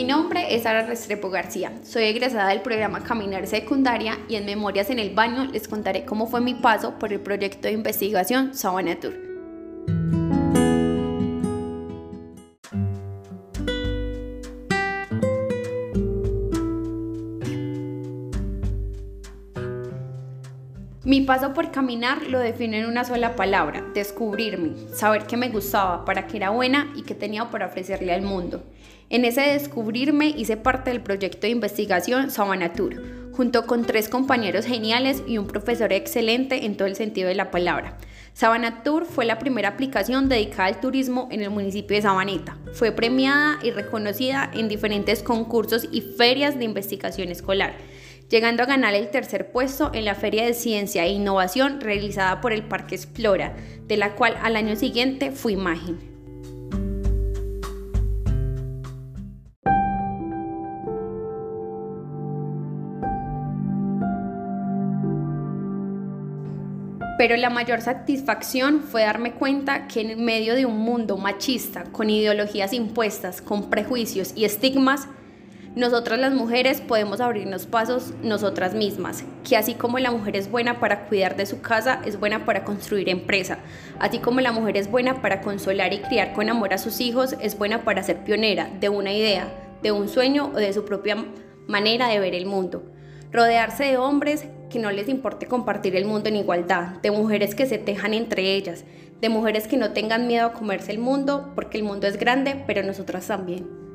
Mi nombre es Sara Restrepo García. Soy egresada del programa Caminar Secundaria y en Memorias en el Baño les contaré cómo fue mi paso por el proyecto de investigación Sabana Tour. Mi paso por caminar lo defino en una sola palabra, descubrirme, saber que me gustaba, para que era buena y que tenía para ofrecerle al mundo. En ese descubrirme hice parte del proyecto de investigación Sabana Tour, junto con tres compañeros geniales y un profesor excelente en todo el sentido de la palabra. Sabana Tour fue la primera aplicación dedicada al turismo en el municipio de Sabaneta. Fue premiada y reconocida en diferentes concursos y ferias de investigación escolar llegando a ganar el tercer puesto en la Feria de Ciencia e Innovación realizada por el Parque Explora, de la cual al año siguiente fui imagen. Pero la mayor satisfacción fue darme cuenta que en medio de un mundo machista, con ideologías impuestas, con prejuicios y estigmas, nosotras las mujeres podemos abrirnos pasos nosotras mismas, que así como la mujer es buena para cuidar de su casa, es buena para construir empresa, así como la mujer es buena para consolar y criar con amor a sus hijos, es buena para ser pionera de una idea, de un sueño o de su propia manera de ver el mundo. Rodearse de hombres que no les importe compartir el mundo en igualdad, de mujeres que se tejan entre ellas, de mujeres que no tengan miedo a comerse el mundo, porque el mundo es grande, pero nosotras también.